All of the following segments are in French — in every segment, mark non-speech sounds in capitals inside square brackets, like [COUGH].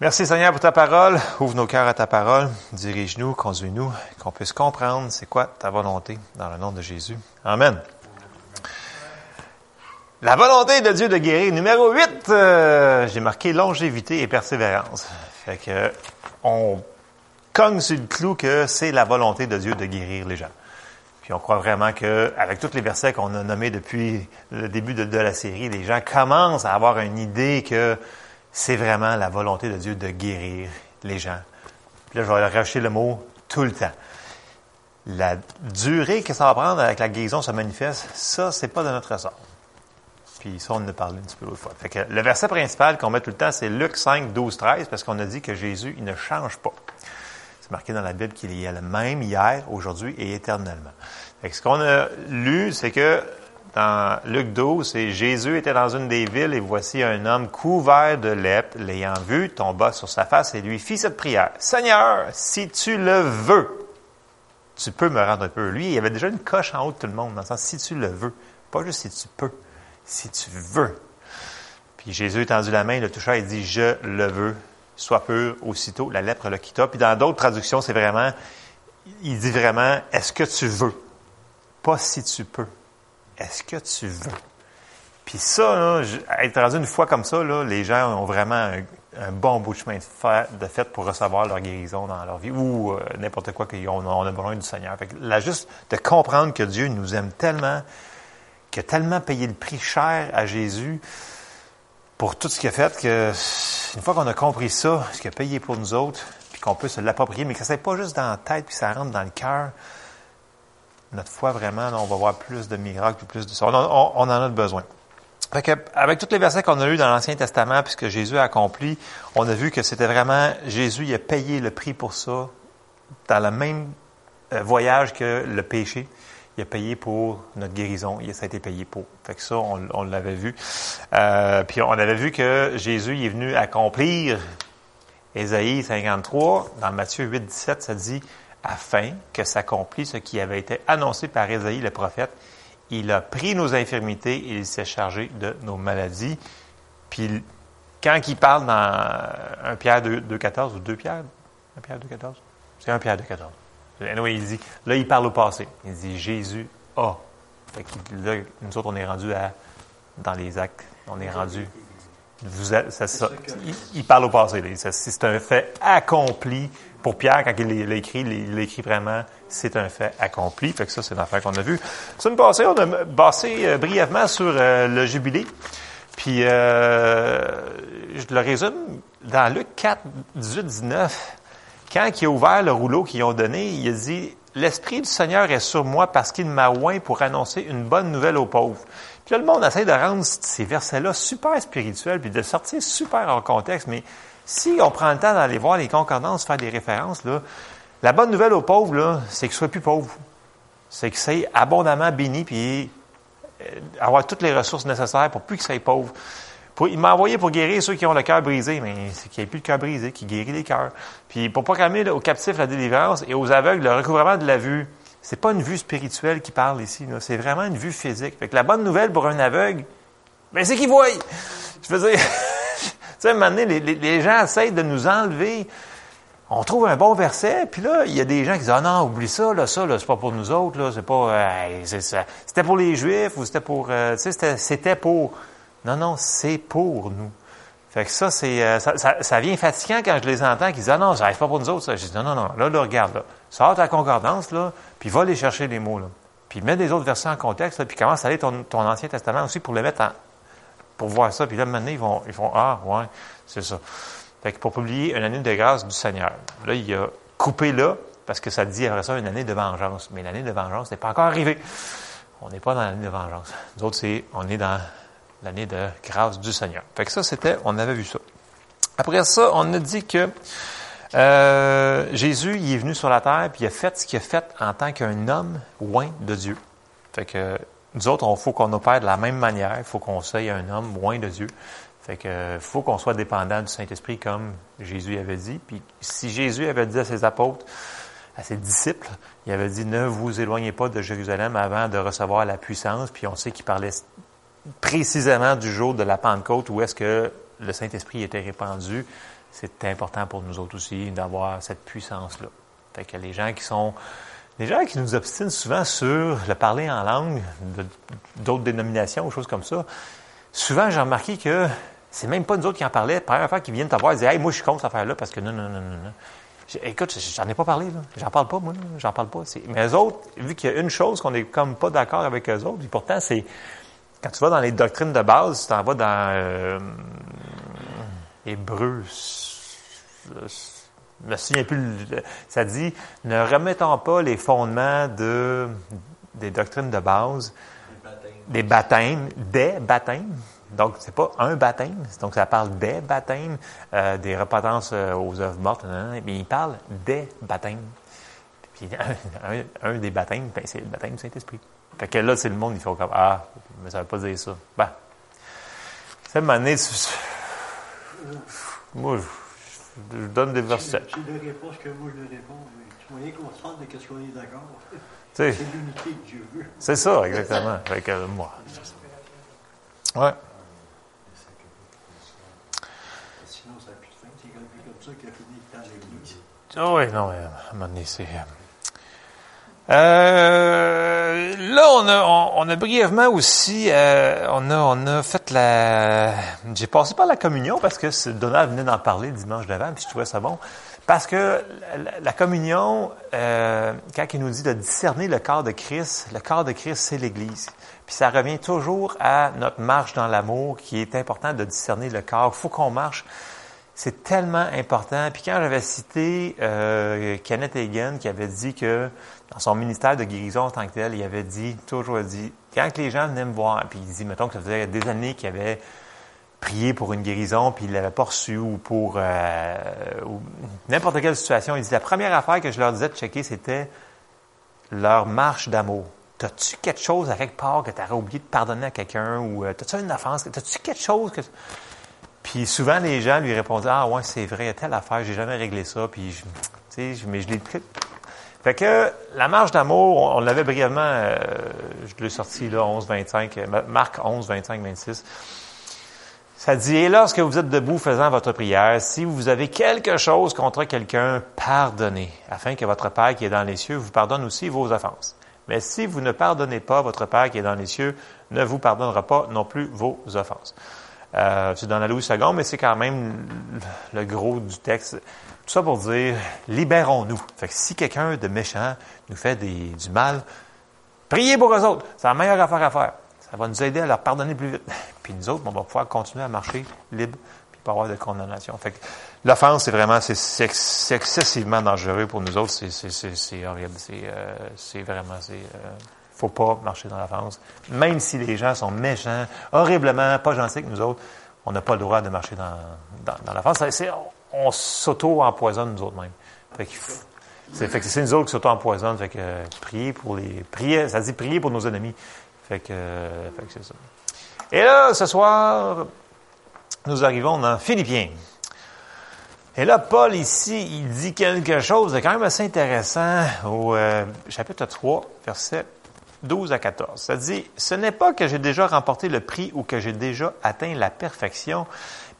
Merci Seigneur pour ta parole. Ouvre nos cœurs à ta parole. Dirige-nous, conduis-nous, qu'on puisse comprendre c'est quoi ta volonté dans le nom de Jésus. Amen. La volonté de Dieu de guérir. Numéro 8, euh, j'ai marqué longévité et persévérance. Fait que on cogne sur le clou que c'est la volonté de Dieu de guérir les gens. Puis on croit vraiment que, avec tous les versets qu'on a nommés depuis le début de, de, la série, les gens commencent à avoir une idée que c'est vraiment la volonté de Dieu de guérir les gens. Puis là, je vais rajouter le mot tout le temps. La durée que ça va prendre avec la guérison se manifeste, ça, c'est pas de notre ressort. Puis ça, on en a parlé un petit peu l'autre fois. Fait que le verset principal qu'on met tout le temps, c'est Luc 5, 12, 13, parce qu'on a dit que Jésus, il ne change pas. C'est marqué dans la Bible qu'il est le même hier, aujourd'hui et éternellement. Fait que ce qu'on a lu, c'est que dans Luc 12, c'est Jésus était dans une des villes et voici un homme couvert de lèpre, l'ayant vu, tomba sur sa face et lui fit cette prière. Seigneur, si tu le veux, tu peux me rendre un peu. Lui, il y avait déjà une coche en haut de tout le monde, dans le sens si tu le veux. Pas juste si tu peux, si tu veux. Puis Jésus étendu la main, le toucha et dit, je le veux, sois pur aussitôt. La lèpre le quitta. Puis dans d'autres traductions, c'est vraiment, il dit vraiment, est-ce que tu veux? Pas si tu peux est-ce que tu veux? Puis ça, là, être rendu une fois comme ça, là, les gens ont vraiment un, bon bout de chemin de fait, de fait, pour recevoir leur guérison dans leur vie ou euh, n'importe quoi qu'on on a besoin du Seigneur. Fait que là, juste de comprendre que Dieu nous aime tellement, qu'il a tellement payé le prix cher à Jésus pour tout ce qu'il a fait, que une fois qu'on a compris ça, ce qu'il a payé pour nous autres, puis qu'on peut se l'approprier, mais que ça n'est pas juste dans la tête, puis ça rentre dans le cœur, notre foi, vraiment, on va voir plus de miracles, plus de ça. On, en a besoin. Fait que, avec tous les versets qu'on a lus dans l'Ancien Testament, puisque Jésus a accompli, on a vu que c'était vraiment, Jésus il a payé le prix pour ça, dans le même euh, voyage que le péché. Il a payé pour notre guérison. Ça a été payé pour. Fait que ça, on, l'avait vu. Euh, puis on avait vu que Jésus il est venu accomplir Ésaïe 53. Dans Matthieu 8, 17, ça dit afin que s'accomplisse ce qui avait été annoncé par Ésaïe le prophète. Il a pris nos infirmités et il s'est chargé de nos maladies. Puis quand il parle dans 1 Pierre 2,14 ou 2 Pierre, 1 Pierre 2,14, c'est 1 Pierre 2,14. Anyway, il dit, là, il parle au passé. Il dit Jésus a. Là, nous autres, on est rendu à, dans les actes, on est rendu. Il, parle au passé. C'est un fait accompli pour Pierre, quand il l'écrit, il l'écrit vraiment, c'est un fait accompli. Fait que ça, c'est une affaire qu'on a. La semaine passée, on a passé euh, brièvement sur euh, le jubilé. Puis, euh, je le résume, dans Luc 4, 18, 19, quand il a ouvert le rouleau qu'ils ont donné, il a dit, L'Esprit du Seigneur est sur moi parce qu'il m'a oint pour annoncer une bonne nouvelle aux pauvres. Puis là, le monde essaie de rendre ces versets-là super spirituels, puis de sortir super en contexte, mais si on prend le temps d'aller voir les concordances, faire des références, la bonne nouvelle aux pauvres, c'est qu'ils ne soient plus pauvres. C'est qu'ils soient abondamment bénis, puis euh, avoir toutes les ressources nécessaires pour plus qu'ils soient pauvres. Il m'a envoyé pour guérir ceux qui ont le cœur brisé, mais c'est qu'il n'y ait plus de cœur brisé, qui guérit les cœurs. Puis pour proclamer aux captifs la délivrance et aux aveugles le recouvrement de la vue. C'est pas une vue spirituelle qui parle ici, c'est vraiment une vue physique. Fait que la bonne nouvelle pour un aveugle, ben c'est qu'il voit. Je veux dire, [LAUGHS] sais, à un moment donné, les, gens essayent de nous enlever. On trouve un bon verset, puis là, il y a des gens qui disent Ah non, oublie ça, là, ça, là, c'est pas pour nous autres, là, c'est pas. C'était pour les Juifs ou c'était pour. Euh, tu sais, c'était pour. Non, non, c'est pour nous. Fait que ça, c'est euh, ça, vient fatigant quand je les entends qui disent Ah non, ça n'arrive pas pour nous autres. Ça. Je dis Non, non, non, là, là, regarde, là. Sors ta concordance, là, puis va aller chercher les mots, là. Puis mets des autres versets en contexte, puis commence à aller ton, ton Ancien Testament aussi pour les mettre en, pour voir ça. Puis là, maintenant, ils vont, ils font Ah, ouais, c'est ça. Fait que pour publier une année de grâce du Seigneur. Là, il a coupé là, parce que ça dit après ça une année de vengeance. Mais l'année de vengeance n'est pas encore arrivée. On n'est pas dans l'année de vengeance. Nous autres, c'est, on est dans l'année de grâce du Seigneur. Fait que ça, c'était, on avait vu ça. Après ça, on a dit que euh, Jésus, il est venu sur la terre, puis il a fait ce qu'il a fait en tant qu'un homme loin de Dieu. Fait que nous autres, il faut qu'on opère de la même manière. Il faut qu'on soit un homme loin de Dieu. Fait que faut qu'on soit dépendant du Saint-Esprit comme Jésus avait dit. Puis si Jésus avait dit à ses apôtres, à ses disciples, il avait dit ne vous éloignez pas de Jérusalem avant de recevoir la puissance. Puis on sait qu'il parlait précisément du jour de la Pentecôte où est-ce que le Saint-Esprit était répandu c'est important pour nous autres aussi d'avoir cette puissance-là. Fait que les gens qui sont les gens qui nous obstinent souvent sur le parler en langue d'autres dénominations ou choses comme ça, souvent j'ai remarqué que c'est même pas nous autres qui en parlaient. La première fois qu'ils viennent te voir, ils disent Hey, moi je suis contre cette affaire-là parce que non, non, non, non, non. Écoute, j'en ai pas parlé, là. J'en parle pas, moi, J'en parle pas. Mais eux autres, vu qu'il y a une chose qu'on est comme pas d'accord avec eux autres, et pourtant, c'est quand tu vas dans les doctrines de base, tu t'en vas dans euh, Hébreu. Me plus. Ça dit ne remettons pas les fondements de, des doctrines de base, des baptêmes, des baptêmes. Donc, c'est pas un baptême, donc ça parle des baptêmes, euh, des repentances euh, aux œuvres mortes, mais il parle des baptêmes. Puis [LAUGHS] un, des baptêmes, ben, c'est le baptême du Saint-Esprit. Fait que là, c'est le monde, il faut comme Ah, mais ça veut pas dire ça. Ben, cette année, moi, donne des versets. C'est de réponse que moi je réponds, mais tu moyen qu'on se de qu'est-ce qu'on est d'accord. C'est l'unité que Dieu veut. C'est ça, exactement. [LAUGHS] Fait que moi. Ouais. Sinon, ça n'a plus de fin. C'est comme ça qu'il a fini dans l'Église. Ah oui, non, à un moment donné, c'est. Euh, là, on a, on, a brièvement aussi, euh, on a, on a fait la, j'ai passé par la communion parce que Donald venait d'en parler dimanche d'avant, puis je trouvais ça bon. Parce que la, communion, euh, quand il nous dit de discerner le corps de Christ, le corps de Christ, c'est l'Église. Puis ça revient toujours à notre marche dans l'amour, qui est important de discerner le corps. Il faut qu'on marche. C'est tellement important. Puis quand j'avais cité euh, Kenneth Hagan, qui avait dit que dans son ministère de guérison en tant que tel, il avait dit, toujours dit, quand les gens venaient me voir, puis il dit, mettons que ça faisait des années qu'il avait prié pour une guérison, puis il l'avait pas reçu, ou pour euh, n'importe quelle situation, il dit, la première affaire que je leur disais de checker, c'était leur marche d'amour. T'as-tu quelque chose à quelque part que tu aurais oublié de pardonner à quelqu'un, ou euh, t'as-tu une offense, t'as-tu quelque chose que... Puis souvent, les gens lui répondaient, ah ouais, c'est vrai, telle affaire, j'ai jamais réglé ça, puis, tu sais, mais je l'ai fait que la marche d'amour, on, l'avait brièvement, euh, je l'ai sorti là, 11, 25, euh, Marc 11, 25, 26. Ça dit, et lorsque vous êtes debout faisant votre prière, si vous avez quelque chose contre quelqu'un, pardonnez, afin que votre Père qui est dans les cieux vous pardonne aussi vos offenses. Mais si vous ne pardonnez pas, votre Père qui est dans les cieux ne vous pardonnera pas non plus vos offenses. Euh, c'est dans la Louis II, mais c'est quand même le gros du texte. Tout ça pour dire, libérons-nous. Fait que si quelqu'un de méchant nous fait du mal, priez pour eux autres. C'est la meilleure affaire à faire. Ça va nous aider à leur pardonner plus vite. [LAUGHS] Puis nous autres, on va pouvoir continuer à marcher libre, puis pas avoir de condamnation. Fait que l'offense, c'est vraiment, c'est, excessivement dangereux pour nous autres. C'est, horrible. Euh, vraiment, c'est, euh, faut pas marcher dans l'offense. Même si les gens sont méchants, horriblement, pas gentils avec nous autres, on n'a pas le droit de marcher dans, dans, l'offense. C'est, on s'auto-empoisonne nous autres que, c'est, nous autres qui s'auto-empoisonnent. Fait que prier pour les. Prier, ça dit prier pour nos ennemis. Que, fait que c'est ça. Et là, ce soir, nous arrivons dans Philippiens. Et là, Paul, ici, il dit quelque chose de quand même assez intéressant au euh, chapitre 3, verset 12 à 14. Ça dit, Ce n'est pas que j'ai déjà remporté le prix ou que j'ai déjà atteint la perfection,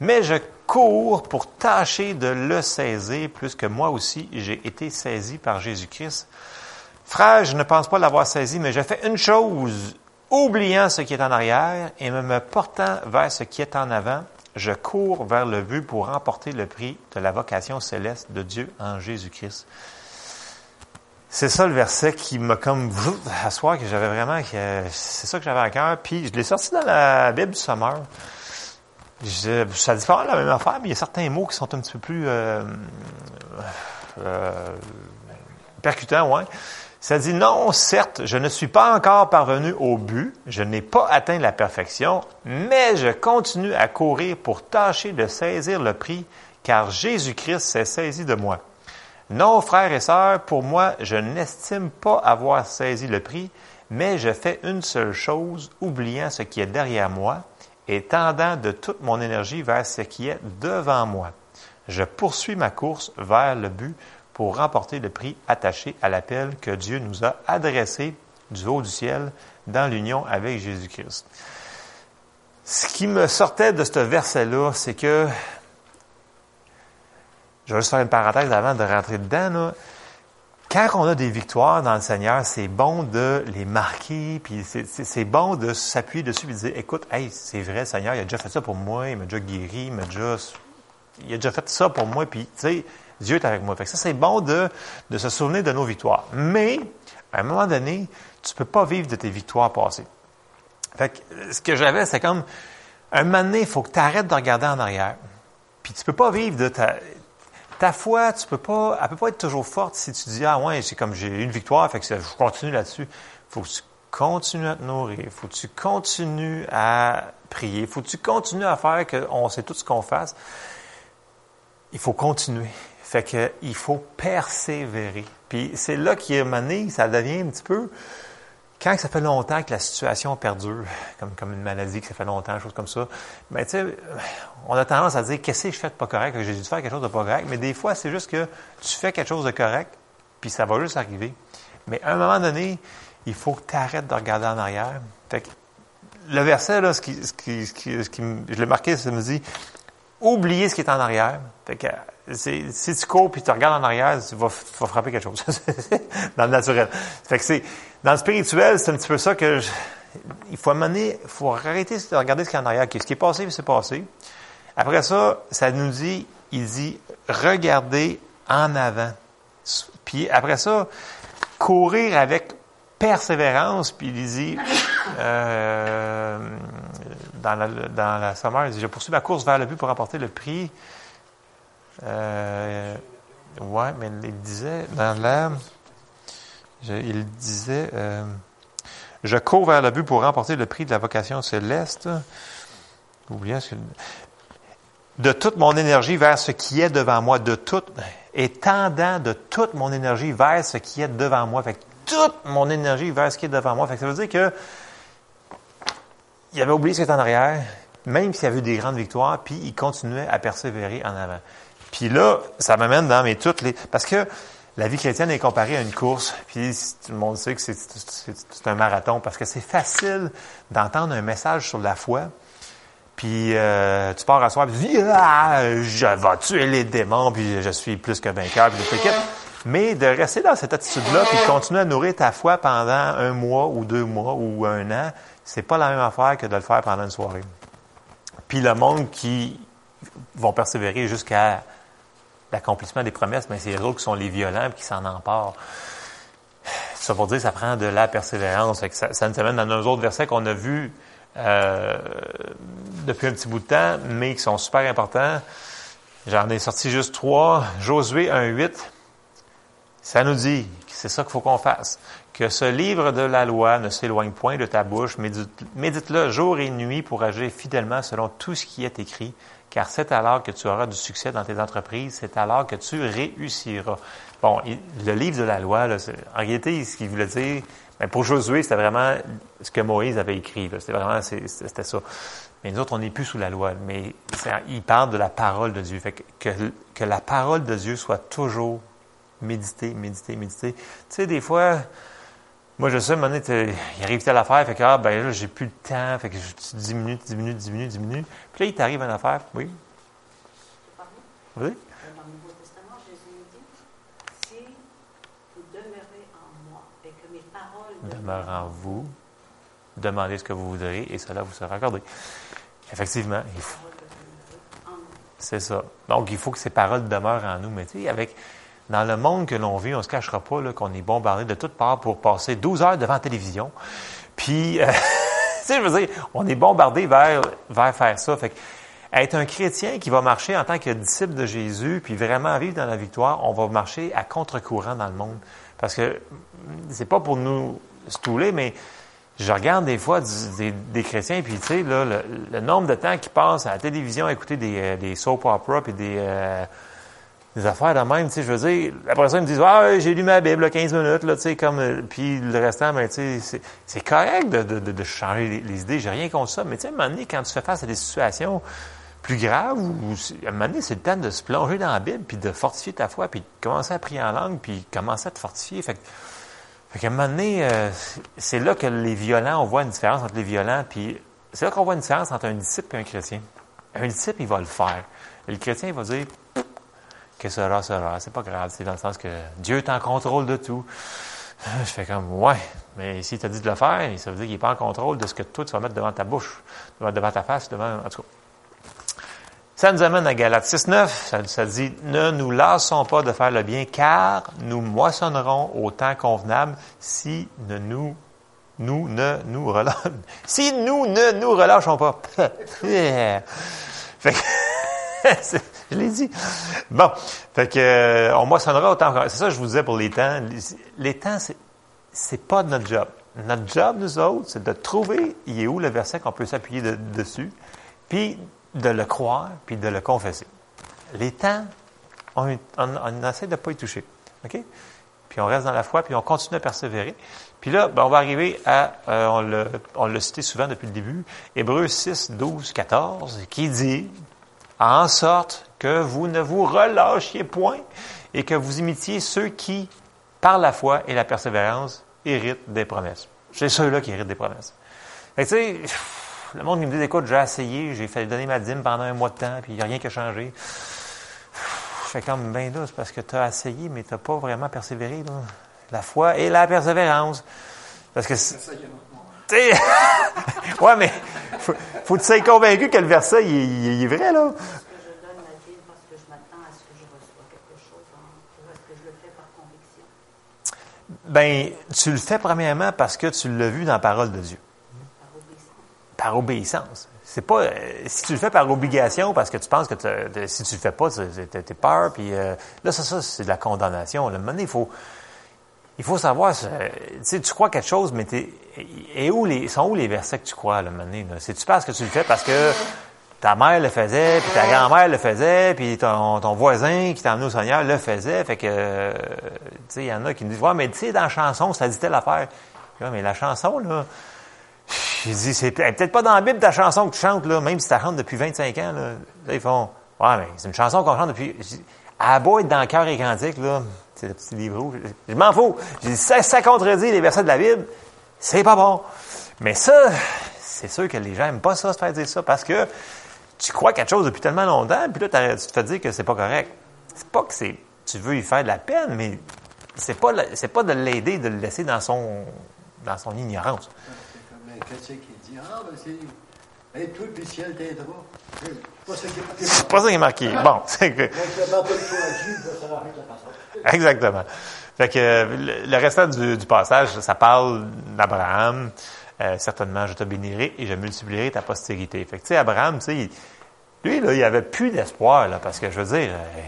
mais je cours pour tâcher de le saisir, puisque moi aussi j'ai été saisi par Jésus-Christ. Frère, je ne pense pas l'avoir saisi, mais je fais une chose, oubliant ce qui est en arrière et me portant vers ce qui est en avant, je cours vers le but pour remporter le prix de la vocation céleste de Dieu en Jésus-Christ. C'est ça le verset qui m'a comme à soir que j'avais vraiment c'est ça que j'avais à cœur puis je l'ai sorti dans la Bible du Sommeur ça dit pas la même affaire, mais il y a certains mots qui sont un petit peu plus euh, euh, percutants, ouais. Ça dit non, certes, je ne suis pas encore parvenu au but, je n'ai pas atteint la perfection, mais je continue à courir pour tâcher de saisir le prix, car Jésus-Christ s'est saisi de moi. Non, frères et sœurs, pour moi, je n'estime pas avoir saisi le prix, mais je fais une seule chose, oubliant ce qui est derrière moi et tendant de toute mon énergie vers ce qui est devant moi. Je poursuis ma course vers le but pour remporter le prix attaché à l'appel que Dieu nous a adressé du haut du ciel dans l'union avec Jésus-Christ. Ce qui me sortait de ce verset-là, c'est que je vais juste faire une parenthèse avant de rentrer dedans. Quand on a des victoires dans le Seigneur, c'est bon de les marquer, puis c'est bon de s'appuyer dessus et de dire, écoute, hey, c'est vrai, Seigneur, il a déjà fait ça pour moi, il m'a déjà guéri, il m'a déjà, il a déjà fait ça pour moi, puis tu sais, Dieu est avec moi. Fait que ça, c'est bon de, de se souvenir de nos victoires. Mais, à un moment donné, tu peux pas vivre de tes victoires passées. Fait que, ce que j'avais, c'est comme, un moment donné, il faut que tu arrêtes de regarder en arrière. Puis tu peux pas vivre de ta, ta foi, tu peux pas, elle peut pas être toujours forte si tu dis, ah ouais, c'est comme j'ai une victoire, fait que je continue là-dessus. faut que tu continues à te nourrir. faut que tu continues à prier. faut que tu continues à faire qu'on sait tout ce qu'on fasse. Il faut continuer. Fait que, il faut persévérer. Puis c'est là qu'il est mané, ça devient un petit peu, quand ça fait longtemps que la situation perdure, comme, comme une maladie, que ça fait longtemps, chose comme ça, ben, tu sais, on a tendance à dire, qu'est-ce que je fais de pas correct, que j'ai dû faire quelque chose de pas correct, mais des fois, c'est juste que tu fais quelque chose de correct, puis ça va juste arriver. Mais à un moment donné, il faut que tu arrêtes de regarder en arrière. Fait que, le verset, là, ce qui, ce qui, ce qui, ce qui je l'ai marqué, ça me dit, oubliez ce qui est en arrière. Fait que, si tu cours puis tu regardes en arrière, tu vas, frapper quelque chose [LAUGHS] dans le naturel. Fait que c'est dans le spirituel, c'est un petit peu ça que il faut amener, il faut arrêter de regarder ce qui est en arrière. Ce qui est passé, c'est passé. Après ça, ça nous dit, il dit, regardez en avant. Puis après ça, courir avec persévérance, puis il dit, euh, dans, la, dans la il dit, je poursuis ma course vers le but pour remporter le prix euh, ouais, mais il disait dans l'air, il disait, euh, je cours vers le but pour remporter le prix de la vocation céleste. Oubliez de toute mon énergie vers ce qui est devant moi, de toute, et tendant de toute mon énergie vers ce qui est devant moi. Fait que toute mon énergie vers ce qui est devant moi. Que ça veut dire que il avait oublié ce qui était en arrière, même s'il avait eu des grandes victoires, puis il continuait à persévérer en avant. Puis là, ça m'amène dans mes toutes les... Parce que la vie chrétienne est comparée à une course, puis tout le monde sait que c'est un marathon, parce que c'est facile d'entendre un message sur la foi, puis euh, tu pars à soir, puis tu dis ah, je vais tuer les démons, puis je suis plus que vainqueur, puis tout Mais de rester dans cette attitude-là, puis de continuer à nourrir ta foi pendant un mois ou deux mois ou un an, c'est pas la même affaire que de le faire pendant une soirée. Puis le monde qui vont persévérer jusqu'à l'accomplissement des promesses, mais c'est les autres qui sont les violents qui s'en emparent. Ça veut dire ça prend de la persévérance. Ça, nous amène dans nos autres versets qu'on a vus euh, depuis un petit bout de temps, mais qui sont super importants. J'en ai sorti juste trois. Josué 1.8, ça nous dit c'est ça qu'il faut qu'on fasse. Que ce livre de la loi ne s'éloigne point de ta bouche, médite-le jour et nuit pour agir fidèlement selon tout ce qui est écrit, car c'est alors que tu auras du succès dans tes entreprises, c'est alors que tu réussiras. Bon, le livre de la loi, là, en réalité, ce qu'il voulait dire, ben, pour Josué, c'était vraiment ce que Moïse avait écrit. C'était vraiment, c'était ça. Mais nous autres, on n'est plus sous la loi. Mais il parle de la parole de Dieu. Fait que, que, la parole de Dieu soit toujours méditée, méditée, méditée. Tu sais, des fois, moi, je sais, à un moment donné, il arrive telle affaire, fait que, ah, ben là, j'ai plus le temps, fait que tu diminues, tu diminues, tu diminues, tu diminues. Puis là, il t'arrive une affaire, oui. Oui? Dans le Nouveau Testament, Jésus dit Si vous demeurez en moi et que mes paroles demeurent en vous, demandez ce que vous voudrez et cela vous sera accordé. Effectivement, il faut. C'est ça. Donc, il faut que ces paroles demeurent en nous. Mais tu sais, avec dans le monde que l'on vit, on ne se cachera pas qu'on est bombardé de toutes parts pour passer 12 heures devant la télévision. Puis, euh, [LAUGHS] tu sais, je veux dire, on est bombardé vers, vers faire ça. Fait être un chrétien qui va marcher en tant que disciple de Jésus, puis vraiment vivre dans la victoire, on va marcher à contre-courant dans le monde. Parce que c'est pas pour nous stouler, mais je regarde des fois des, chrétiens, puis tu sais, là, le, nombre de temps qu'ils passent à la télévision à écouter des, euh, des soap operas, puis des... Euh, des affaires de même, tu sais, je veux dire, après ça, ils me disent, ah, j'ai lu ma Bible, 15 minutes, là, tu sais, comme, euh, puis le restant, ben, tu sais, c'est correct de, changer les, idées, j'ai rien contre ça, mais tu sais, à un moment donné, quand tu fais face à des situations plus graves, ou, à un moment donné, c'est le temps de se plonger dans la Bible, puis de fortifier ta foi, puis de commencer à prier en langue, puis commencer à te fortifier. Fait, fait qu'à un moment donné, euh, c'est là que les violents, on voit une différence entre les violents, puis c'est là qu'on voit une différence entre un disciple et un chrétien. Un disciple, il va le faire. Le chrétien, il va dire, que sera, sera. C'est pas grave. C'est dans le sens que Dieu est en contrôle de tout. Je fais comme, ouais, mais s'il t'a dit de le faire, ça veut dire qu'il n'est pas en contrôle de ce que toi, tu vas mettre devant ta bouche, devant ta face, devant, en tout cas. Ça nous amène à Galates 6.9, ça, ça dit, ne nous lassons pas de faire le bien, car nous moissonnerons au temps convenable si ne nous, nous ne nous relâchons, [LAUGHS] si nous ne nous relâchons pas. [LAUGHS] fait que, [LAUGHS] je l'ai dit. Bon, fait que euh, on moissonnera autant. C'est ça que je vous disais pour les temps. Les, temps, c'est pas notre job. Notre job, nous autres, c'est de trouver il est où le verset qu'on peut s'appuyer dessus, puis de le croire, puis de le confesser. Les temps, on, essaie de ne pas y toucher. OK? Puis on reste dans la foi, puis on continue à persévérer. Puis là, ben, on va arriver à, euh, on l'a cité souvent depuis le début, Hébreux 6, 12, 14, qui dit, en sorte que vous ne vous relâchiez point et que vous imitiez ceux qui, par la foi et la persévérance, héritent des promesses. C'est ceux-là qui héritent des promesses. le monde qui me dit, écoute, j'ai essayé, j'ai fait donner ma dîme pendant un mois de temps, puis il n'y a rien qui a changé. Je fais comme, ben là, c'est parce que tu as essayé, mais tu n'as pas vraiment persévéré. La foi et la persévérance. Parce que [LAUGHS] ouais, mais faut, faut que tu sois convaincu que le verset, il, est vrai, là. Ben, tu le fais premièrement parce que tu l'as vu dans la parole de Dieu. Par obéissance. C'est pas euh, si tu le fais par obligation parce que tu penses que si tu le fais pas, tu es peur. Puis euh, là, ça, ça c'est de la condamnation. Là, maintenant, il faut il faut savoir, tu crois quelque chose, mais t'es, et où les, sont où les versets que tu crois, là, maintenant, C'est-tu parce que tu le fais? Parce que ta mère le faisait, puis ta grand-mère le faisait, puis ton, ton voisin qui t'a emmené au Seigneur le faisait, fait que, tu sais, il y en a qui me disent, ouais, mais tu sais, dans la chanson, ça dit telle affaire. Mais la chanson, là, je dis, c'est peut-être pas dans la Bible ta chanson que tu chantes, là, même si tu depuis 25 ans, là. ils font, ouais, mais c'est une chanson qu'on chante depuis, à beau être dans le cœur et cantique, là, c'est le petit livre rouge. Je m'en fous. Ça, contredit les versets de la Bible. C'est pas bon. Mais ça, c'est sûr que les gens n'aiment pas ça, se faire dire ça, parce que tu crois quelque chose depuis tellement longtemps, puis là, tu te fais dire que c'est pas correct. C'est pas que c'est, tu veux y faire de la peine, mais c'est pas, c'est pas de l'aider, de le laisser dans son, dans son ignorance. C'est comme un qui dit, ah, ben c'est, et. C'est pas ça qui est marqué. Bon, c'est que. Exactement. Fait que le, restant du, passage, ça parle d'Abraham. Euh, certainement, je te bénirai et je multiplierai ta postérité. Fait que, tu sais, Abraham, tu sais, lui, là, il avait plus d'espoir, là, parce que, je veux dire, euh,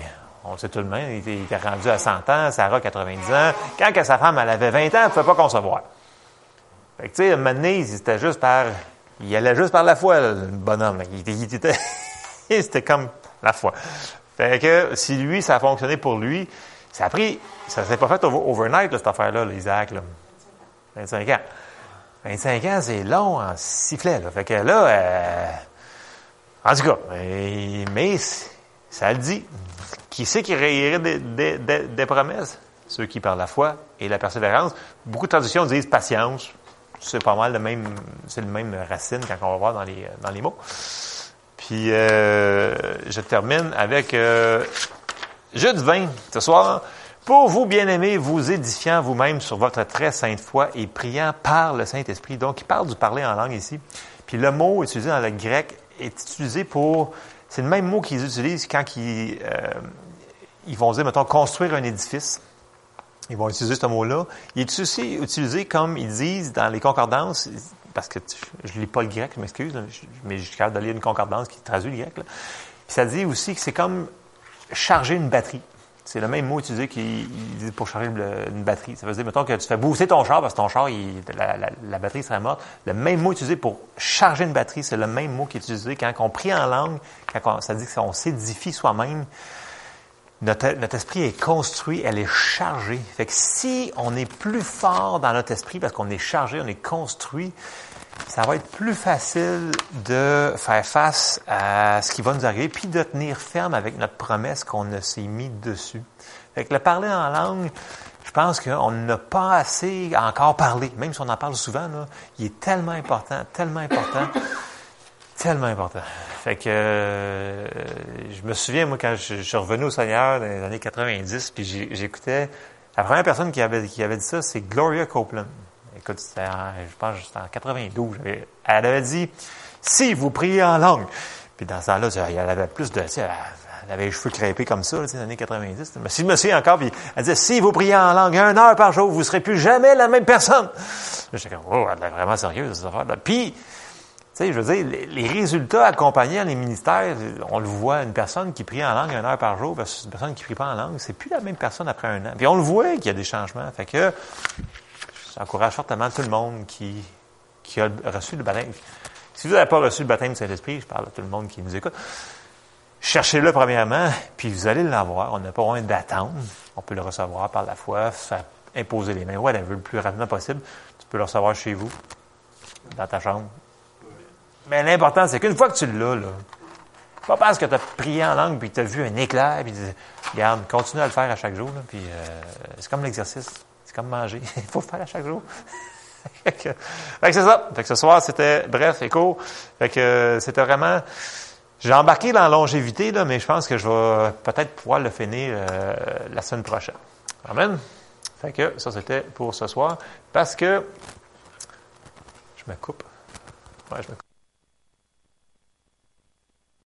on sait tout le monde, il était, rendu à 100 ans, Sarah 90 ans. Quand que sa femme, elle avait 20 ans, elle ne pouvait pas concevoir. Fait que, tu sais, un moment donné, c'était juste par, il allait juste par la foi, le bonhomme. Il, il était, [LAUGHS] c'était comme la foi. Fait que, si lui, ça a fonctionné pour lui, ça a pris, ça s'est pas fait overnight, cette affaire-là, Isaac, là. 25 ans. 25 ans, c'est long en sifflet. Fait que là, euh, en tout cas, mais, ça le dit. Qui sait qui hérite des, des, promesses? Ceux qui par la foi et la persévérance. Beaucoup de traductions disent patience. C'est pas mal le même, c'est le même racine quand on va voir dans les, dans les mots. Puis euh, je termine avec euh, Jeu de ce soir. Pour vous, bien-aimés, vous édifiant vous-même sur votre très sainte foi et priant par le Saint-Esprit. Donc, il parle du parler en langue ici. Puis le mot utilisé dans le grec est utilisé pour... C'est le même mot qu'ils utilisent quand ils, euh, ils vont dire, mettons, construire un édifice. Ils vont utiliser ce mot-là. Il est aussi utilisé comme ils disent dans les concordances, parce que je ne lis pas le grec, je m'excuse, mais je suis capable de lire une concordance qui traduit le grec. Là. ça dit aussi que c'est comme charger une batterie. C'est le même mot utilisé pour charger une batterie. Ça veut dire, mettons que tu fais booster ton char parce que ton char, la, batterie serait morte. Le même mot utilisé pour charger une batterie, c'est le même mot qui est utilisé quand on prie en langue, quand ça dit qu'on s'édifie soi-même. Notre, notre, esprit est construit, elle est chargée. Fait que si on est plus fort dans notre esprit parce qu'on est chargé, on est construit, ça va être plus facile de faire face à ce qui va nous arriver, puis de tenir ferme avec notre promesse qu'on s'est mis dessus. Fait que le parler en langue, je pense qu'on n'a pas assez encore parlé, même si on en parle souvent, là, il est tellement important, tellement important. Tellement important. Fait que euh, je me souviens, moi, quand je, suis revenu au Seigneur dans les années 90, puis j'écoutais, la première personne qui avait, qui avait dit ça, c'est Gloria Copeland. Écoute, c'était je pense que c'était en 92. Elle avait dit, si vous priez en langue, puis dans ce temps-là, elle avait plus de, elle avait les cheveux crêpés comme ça, dans les années 90. Mais si je me souviens encore, puis elle disait, si vous priez en langue une heure par jour, vous ne serez plus jamais la même personne. J'étais comme, oh, elle est vraiment sérieuse, cette affaire-là. Puis, tu sais, je veux dire, les résultats accompagnés dans les ministères, on le voit, une personne qui prie en langue une heure par jour versus une personne qui prie pas en langue, c'est plus la même personne après un an. Puis on le voit qu'il y a des changements. Fait que j'encourage fortement tout le monde qui, qui a reçu le baptême. Si vous n'avez pas reçu le baptême du Saint-Esprit, je parle à tout le monde qui nous écoute, cherchez-le premièrement, puis vous allez l'avoir. On n'a pas besoin d'attendre. On peut le recevoir par la foi, faire imposer les mains, ouais, le plus rapidement possible. Tu peux le recevoir chez vous, dans ta chambre, mais l'important, c'est qu'une fois que tu l'as, là, pas parce que tu as prié en langue, puis tu as vu un éclair, puis regarde, continue à le faire à chaque jour, puis euh, c'est comme l'exercice, c'est comme manger, [LAUGHS] il faut le faire à chaque jour. [LAUGHS] fait que, c'est ça. Fait que ce soir, c'était bref et court. Fait que c'était vraiment... J'ai embarqué dans la longévité, là, mais je pense que je vais peut-être pouvoir le finir euh, la semaine prochaine. Amen. Fait que ça, c'était pour ce soir. Parce que... Je me coupe. Ouais, je me coupe.